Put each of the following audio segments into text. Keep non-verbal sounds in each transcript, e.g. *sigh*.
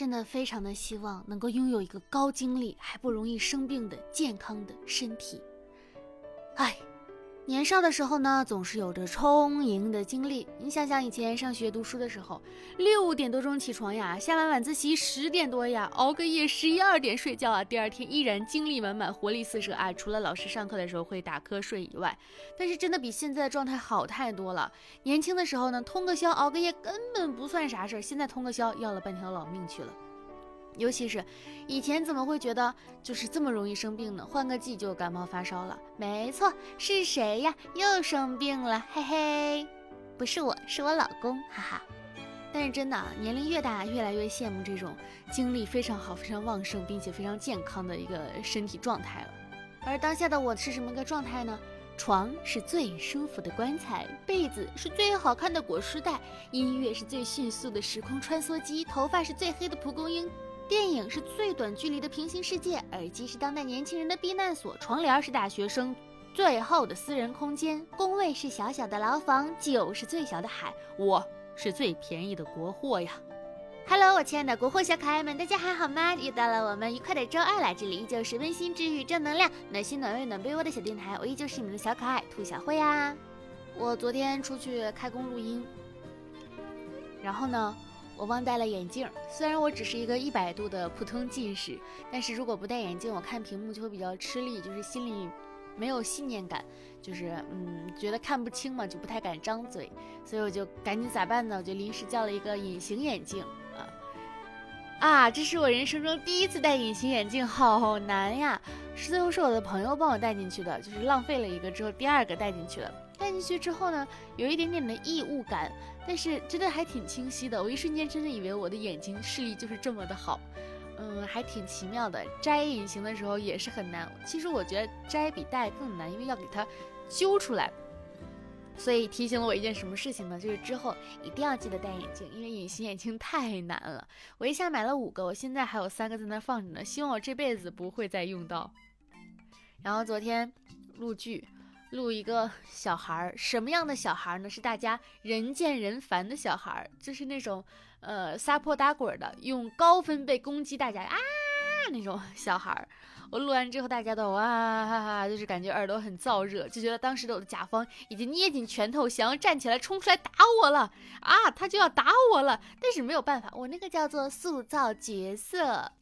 真的非常的希望能够拥有一个高精力还不容易生病的健康的身体。唉。年少的时候呢，总是有着充盈的精力。你想想以前上学读书的时候，六点多钟起床呀，下完晚自习十点多呀，熬个夜十一二点睡觉啊，第二天依然精力满满，活力四射啊。除了老师上课的时候会打瞌睡以外，但是真的比现在的状态好太多了。年轻的时候呢，通个宵熬个夜根本不算啥事儿，现在通个宵要了半条老命去了。尤其是以前怎么会觉得就是这么容易生病呢？换个季就感冒发烧了。没错，是谁呀？又生病了，嘿嘿，不是我，是我老公，哈哈。但是真的，年龄越大，越来越羡慕这种精力非常好、非常旺盛，并且非常健康的一个身体状态了。而当下的我是什么个状态呢？床是最舒服的棺材，被子是最好看的裹尸袋，音乐是最迅速的时空穿梭机，头发是最黑的蒲公英。电影是最短距离的平行世界，耳机是当代年轻人的避难所，床帘是大学生最后的私人空间，工位是小小的牢房，酒是最小的海，我是最便宜的国货呀！Hello，我亲爱的国货小可爱们，大家还好吗？又到了我们愉快的周二了，这里依旧是温馨治愈、正能量、暖心暖胃暖被窝的小电台，我依旧是你们的小可爱兔小慧呀！我昨天出去开工录音，然后呢？我忘戴了眼镜，虽然我只是一个一百度的普通近视，但是如果不戴眼镜，我看屏幕就会比较吃力，就是心里没有信念感，就是嗯觉得看不清嘛，就不太敢张嘴，所以我就赶紧咋办呢？我就临时叫了一个隐形眼镜啊啊！这是我人生中第一次戴隐形眼镜，好难呀！是最后是我的朋友帮我戴进去的，就是浪费了一个之后，第二个戴进去了。戴进去之后呢，有一点点的异物感。但是真的还挺清晰的，我一瞬间真的以为我的眼睛视力就是这么的好，嗯，还挺奇妙的。摘隐形的时候也是很难，其实我觉得摘比戴更难，因为要给它揪出来。所以提醒了我一件什么事情呢？就是之后一定要记得戴眼镜，因为隐形眼镜太难了。我一下买了五个，我现在还有三个在那放着呢，希望我这辈子不会再用到。然后昨天录剧。录一个小孩儿，什么样的小孩儿呢？是大家人见人烦的小孩儿，就是那种呃撒泼打滚的，用高分贝攻击大家啊那种 *laughs* 小孩儿。我录完之后，大家都哇哈哈，就是感觉耳朵很燥热，就觉得当时的我的甲方已经捏紧拳头，想要站起来冲出来打我了啊，他就要打我了。但是没有办法，我那个叫做塑造角色。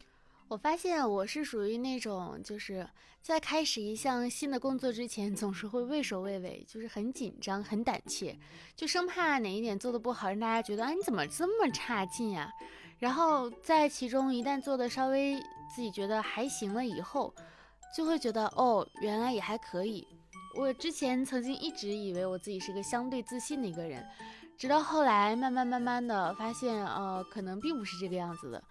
我发现我是属于那种，就是在开始一项新的工作之前，总是会畏首畏尾，就是很紧张、很胆怯，就生怕哪一点做的不好，让大家觉得啊你怎么这么差劲呀？然后在其中一旦做的稍微自己觉得还行了以后，就会觉得哦，原来也还可以。我之前曾经一直以为我自己是个相对自信的一个人，直到后来慢慢慢慢的发现，呃，可能并不是这个样子的。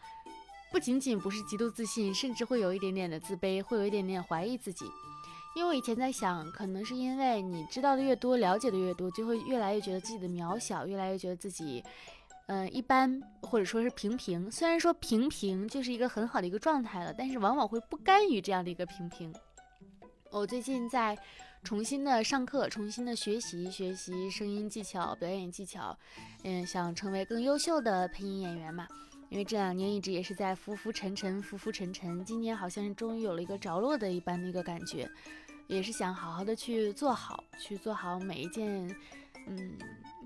不仅仅不是极度自信，甚至会有一点点的自卑，会有一点点怀疑自己。因为我以前在想，可能是因为你知道的越多，了解的越多，就会越来越觉得自己的渺小，越来越觉得自己，嗯，一般，或者说是平平。虽然说平平就是一个很好的一个状态了，但是往往会不甘于这样的一个平平。我最近在重新的上课，重新的学习学习声音技巧、表演技巧，嗯，想成为更优秀的配音演员嘛。因为这两年一直也是在浮浮沉沉，浮浮沉沉，今年好像是终于有了一个着落的一般的一个感觉，也是想好好的去做好，去做好每一件，嗯，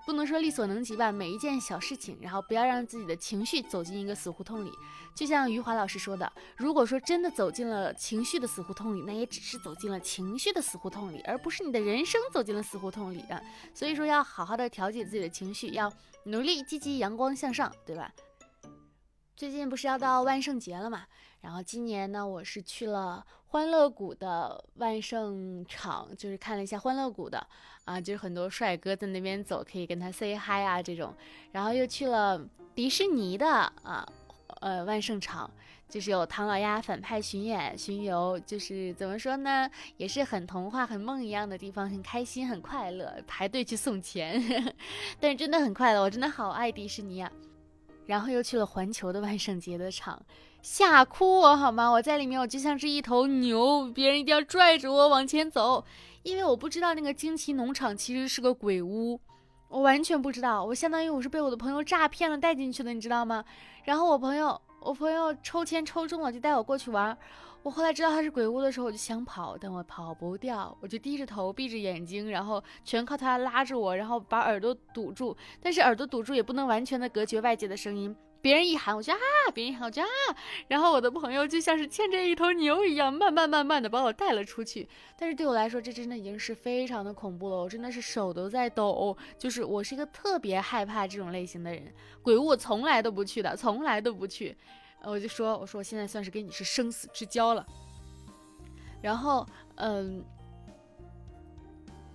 不能说力所能及吧，每一件小事情，然后不要让自己的情绪走进一个死胡同里。就像余华老师说的，如果说真的走进了情绪的死胡同里，那也只是走进了情绪的死胡同里，而不是你的人生走进了死胡同里啊。所以说要好好的调节自己的情绪，要努力积极阳光向上，对吧？最近不是要到万圣节了嘛？然后今年呢，我是去了欢乐谷的万圣场，就是看了一下欢乐谷的啊，就是很多帅哥在那边走，可以跟他 say hi 啊这种。然后又去了迪士尼的啊，呃万圣场，就是有唐老鸭反派巡演巡游，就是怎么说呢，也是很童话、很梦一样的地方，很开心、很快乐，排队去送钱，*laughs* 但是真的很快乐，我真的好爱迪士尼啊。然后又去了环球的万圣节的场，吓哭我好吗？我在里面，我就像是一头牛，别人一定要拽着我往前走，因为我不知道那个惊奇农场其实是个鬼屋，我完全不知道，我相当于我是被我的朋友诈骗了带进去的，你知道吗？然后我朋友我朋友抽签抽中了，就带我过去玩。我后来知道他是鬼屋的时候，我就想跑，但我跑不掉，我就低着头，闭着眼睛，然后全靠他拉着我，然后把耳朵堵住。但是耳朵堵住也不能完全的隔绝外界的声音。别人一喊，我就啊；别人一喊，我就啊。然后我的朋友就像是牵着一头牛一样，慢慢慢慢的把我带了出去。但是对我来说，这真的已经是非常的恐怖了。我真的是手都在抖，就是我是一个特别害怕这种类型的人。鬼屋我从来都不去的，从来都不去。我就说，我说我现在算是跟你是生死之交了。然后，嗯。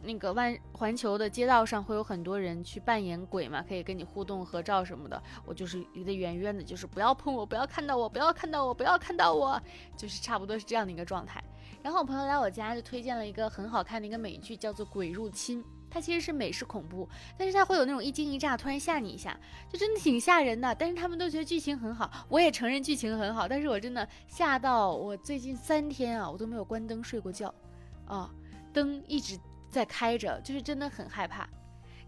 那个万环球的街道上会有很多人去扮演鬼嘛，可以跟你互动、合照什么的。我就是离得远远的，就是不要碰我，不要看到我，不要看到我，不要看到我，就是差不多是这样的一个状态。然后我朋友来我家就推荐了一个很好看的一个美剧，叫做《鬼入侵》。它其实是美式恐怖，但是它会有那种一惊一乍，突然吓你一下，就真的挺吓人的。但是他们都觉得剧情很好，我也承认剧情很好，但是我真的吓到我最近三天啊，我都没有关灯睡过觉，啊，灯一直。在开着，就是真的很害怕。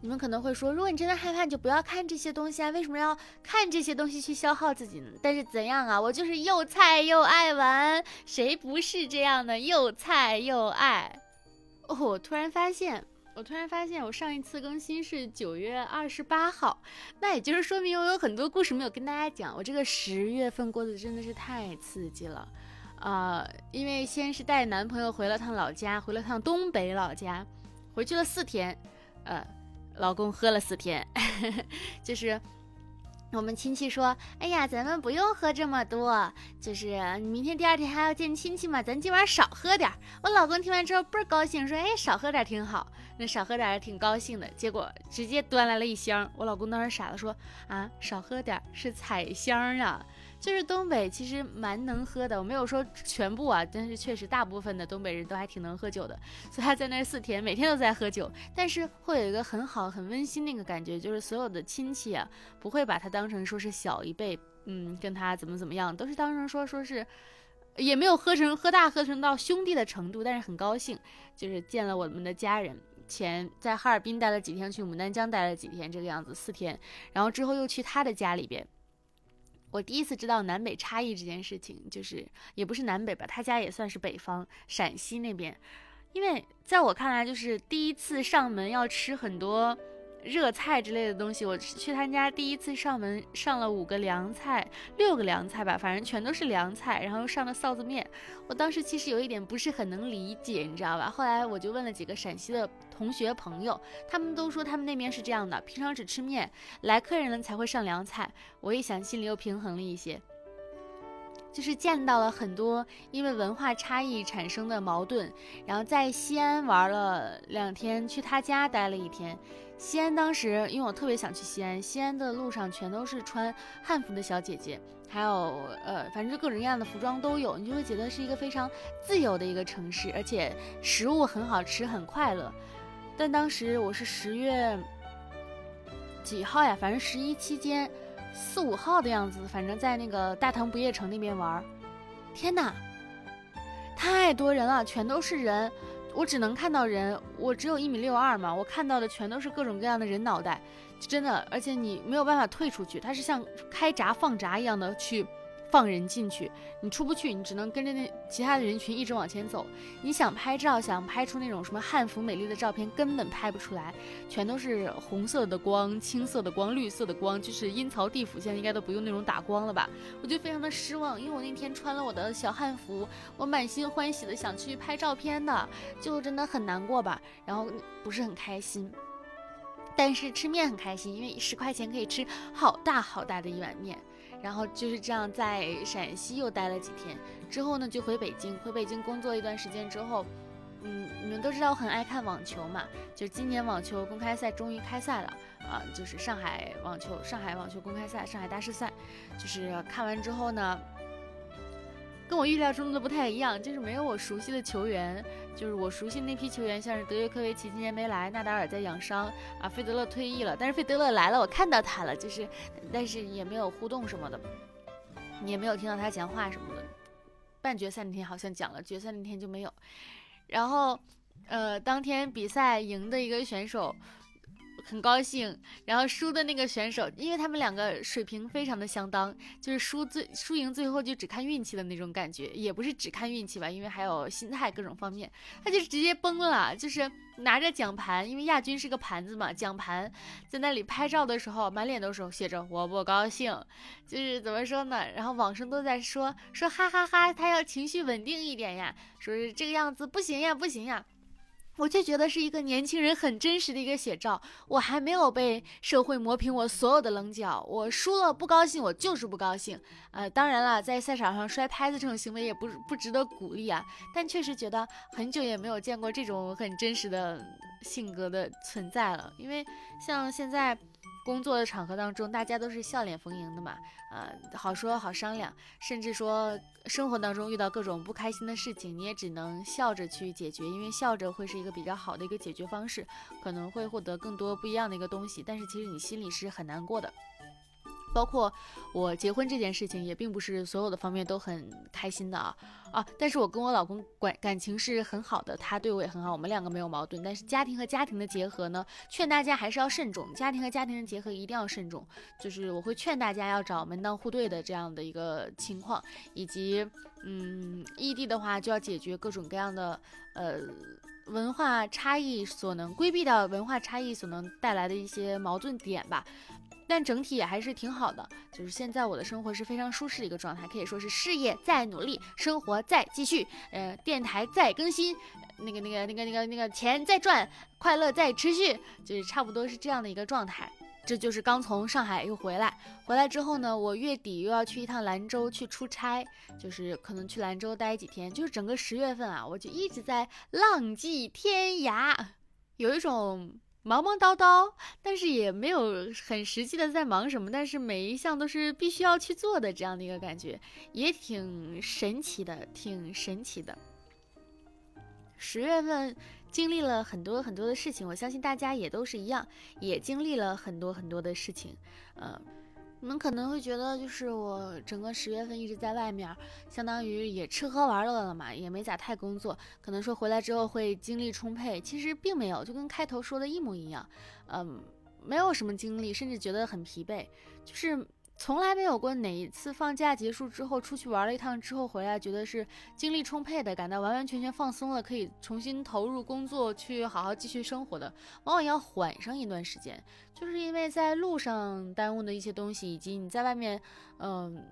你们可能会说，如果你真的害怕，你就不要看这些东西啊！为什么要看这些东西去消耗自己呢？但是怎样啊？我就是又菜又爱玩，谁不是这样的？又菜又爱。哦，我突然发现，我突然发现，我上一次更新是九月二十八号，那也就是说明我有很多故事没有跟大家讲。我这个十月份过得真的是太刺激了。啊，因为先是带男朋友回了趟老家，回了趟东北老家，回去了四天，呃，老公喝了四天，*laughs* 就是我们亲戚说，哎呀，咱们不用喝这么多，就是你明天第二天还要见亲戚嘛，咱今晚少喝点儿。我老公听完之后倍儿高兴，说，哎，少喝点儿挺好，那少喝点儿挺高兴的。结果直接端来了一箱，我老公当时傻了，说，啊，少喝点儿是彩箱啊。就是东北其实蛮能喝的，我没有说全部啊，但是确实大部分的东北人都还挺能喝酒的，所以他在那四天每天都在喝酒，但是会有一个很好很温馨那个感觉，就是所有的亲戚啊不会把他当成说是小一辈，嗯，跟他怎么怎么样，都是当成说说是，也没有喝成喝大喝成到兄弟的程度，但是很高兴，就是见了我们的家人，前在哈尔滨待了几天，去牡丹江待了几天，这个样子四天，然后之后又去他的家里边。我第一次知道南北差异这件事情，就是也不是南北吧，他家也算是北方，陕西那边。因为在我看来，就是第一次上门要吃很多。热菜之类的东西，我去他家第一次上门上了五个凉菜，六个凉菜吧，反正全都是凉菜，然后又上了臊子面。我当时其实有一点不是很能理解，你知道吧？后来我就问了几个陕西的同学朋友，他们都说他们那边是这样的，平常只吃面，来客人了才会上凉菜。我一想，心里又平衡了一些。就是见到了很多因为文化差异产生的矛盾，然后在西安玩了两天，去他家待了一天。西安当时因为我特别想去西安，西安的路上全都是穿汉服的小姐姐，还有呃，反正各种各样的服装都有，你就会觉得是一个非常自由的一个城市，而且食物很好吃，很快乐。但当时我是十月几号呀？反正十一期间。四五号的样子，反正在那个大唐不夜城那边玩。天哪，太多人了，全都是人，我只能看到人。我只有一米六二嘛，我看到的全都是各种各样的人脑袋，真的，而且你没有办法退出去，它是像开闸放闸一样的去。放人进去，你出不去，你只能跟着那其他的人群一直往前走。你想拍照，想拍出那种什么汉服美丽的照片，根本拍不出来，全都是红色的光、青色的光、绿色的光，就是阴曹地府现在应该都不用那种打光了吧？我就非常的失望，因为我那天穿了我的小汉服，我满心欢喜的想去拍照片的，就真的很难过吧，然后不是很开心。但是吃面很开心，因为十块钱可以吃好大好大的一碗面。然后就是这样，在陕西又待了几天，之后呢就回北京。回北京工作一段时间之后，嗯，你们都知道我很爱看网球嘛，就今年网球公开赛终于开赛了啊，就是上海网球上海网球公开赛，上海大师赛，就是看完之后呢。跟我预料中的不太一样，就是没有我熟悉的球员，就是我熟悉那批球员，像是德约科维奇今年没来，纳达尔在养伤啊，费德勒退役了，但是费德勒来了，我看到他了，就是，但是也没有互动什么的，你也没有听到他讲话什么的。半决赛那天好像讲了，决赛那天就没有。然后，呃，当天比赛赢的一个选手。很高兴。然后输的那个选手，因为他们两个水平非常的相当，就是输最输赢最后就只看运气的那种感觉，也不是只看运气吧，因为还有心态各种方面。他就直接崩了，就是拿着奖盘，因为亚军是个盘子嘛，奖盘在那里拍照的时候，满脸都是写着我不高兴，就是怎么说呢？然后网上都在说说哈哈哈，他要情绪稳定一点呀，说是这个样子不行呀，不行呀。我就觉得是一个年轻人很真实的一个写照。我还没有被社会磨平我所有的棱角，我输了不高兴，我就是不高兴。呃，当然了，在赛场上摔拍子这种行为也不不值得鼓励啊。但确实觉得很久也没有见过这种很真实的性格的存在了，因为像现在。工作的场合当中，大家都是笑脸逢迎的嘛，呃，好说好商量，甚至说生活当中遇到各种不开心的事情，你也只能笑着去解决，因为笑着会是一个比较好的一个解决方式，可能会获得更多不一样的一个东西，但是其实你心里是很难过的。包括我结婚这件事情，也并不是所有的方面都很开心的啊啊！但是我跟我老公感感情是很好的，他对我也很好，我们两个没有矛盾。但是家庭和家庭的结合呢，劝大家还是要慎重。家庭和家庭的结合一定要慎重，就是我会劝大家要找门当户对的这样的一个情况，以及嗯，异地的话就要解决各种各样的呃文化差异所能规避到文化差异所能带来的一些矛盾点吧。但整体也还是挺好的，就是现在我的生活是非常舒适的一个状态，可以说是事业在努力，生活在继续，呃，电台在更新，那个那个那个那个那个钱在赚，快乐在持续，就是差不多是这样的一个状态。这就是刚从上海又回来，回来之后呢，我月底又要去一趟兰州去出差，就是可能去兰州待几天，就是整个十月份啊，我就一直在浪迹天涯，有一种。忙忙叨叨，但是也没有很实际的在忙什么，但是每一项都是必须要去做的这样的一个感觉，也挺神奇的，挺神奇的。十月份经历了很多很多的事情，我相信大家也都是一样，也经历了很多很多的事情，呃。你们可能会觉得，就是我整个十月份一直在外面，相当于也吃喝玩乐了嘛，也没咋太工作。可能说回来之后会精力充沛，其实并没有，就跟开头说的一模一样。嗯，没有什么精力，甚至觉得很疲惫，就是。从来没有过哪一次放假结束之后出去玩了一趟之后回来，觉得是精力充沛的，感到完完全全放松了，可以重新投入工作，去好好继续生活的，往往要缓上一段时间，就是因为在路上耽误的一些东西，以及你在外面，嗯，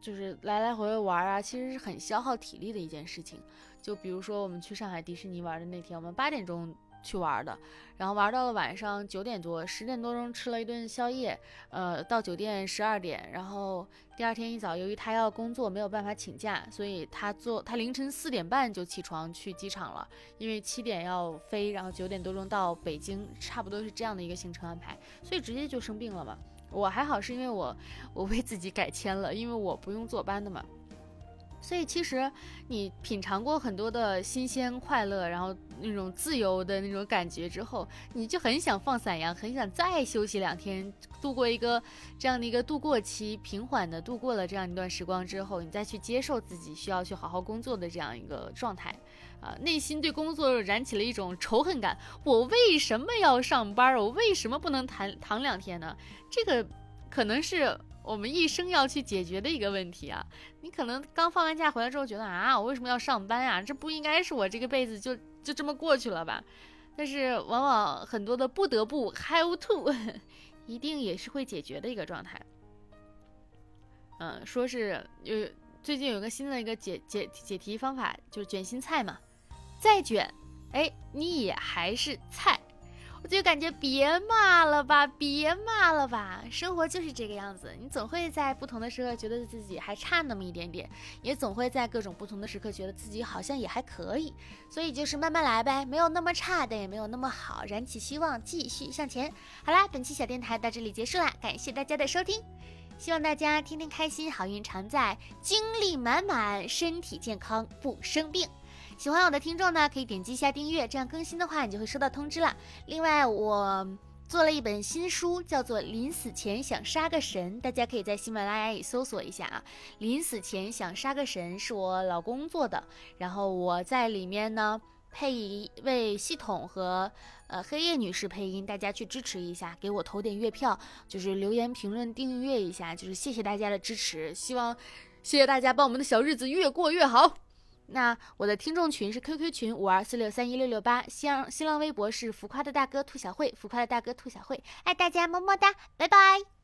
就是来来回回玩啊，其实是很消耗体力的一件事情。就比如说我们去上海迪士尼玩的那天，我们八点钟。去玩的，然后玩到了晚上九点多，十点多钟吃了一顿宵夜，呃，到酒店十二点，然后第二天一早，由于他要工作，没有办法请假，所以他做他凌晨四点半就起床去机场了，因为七点要飞，然后九点多钟到北京，差不多是这样的一个行程安排，所以直接就生病了嘛。我还好，是因为我我为自己改签了，因为我不用坐班的嘛。所以其实你品尝过很多的新鲜快乐，然后那种自由的那种感觉之后，你就很想放散呀，很想再休息两天，度过一个这样的一个度过期，平缓的度过了这样一段时光之后，你再去接受自己需要去好好工作的这样一个状态，啊，内心对工作燃起了一种仇恨感。我为什么要上班？我为什么不能躺躺两天呢？这个可能是。我们一生要去解决的一个问题啊！你可能刚放完假回来之后觉得啊，我为什么要上班啊？这不应该是我这个辈子就就这么过去了吧？但是往往很多的不得不 have to，一定也是会解决的一个状态。嗯，说是有最近有个新的一个解解解题方法，就是卷心菜嘛，再卷，哎，你也还是菜。我就感觉别骂了吧，别骂了吧，生活就是这个样子。你总会在不同的时刻觉得自己还差那么一点点，也总会在各种不同的时刻觉得自己好像也还可以。所以就是慢慢来呗，没有那么差，但也没有那么好，燃起希望，继续向前。好啦，本期小电台到这里结束啦，感谢大家的收听，希望大家天天开心，好运常在，精力满满，身体健康，不生病。喜欢我的听众呢，可以点击一下订阅，这样更新的话你就会收到通知了。另外，我做了一本新书，叫做《临死前想杀个神》，大家可以在喜马拉雅里搜索一下啊。临死前想杀个神是我老公做的，然后我在里面呢。配一位系统和呃黑夜女士配音，大家去支持一下，给我投点月票，就是留言评论订阅一下，就是谢谢大家的支持，希望谢谢大家帮我们的小日子越过越好。那我的听众群是 QQ 群五二四六三一六六八，新浪新浪微博是浮夸的大哥兔小慧，浮夸的大哥兔小慧，爱大家么么哒，拜拜。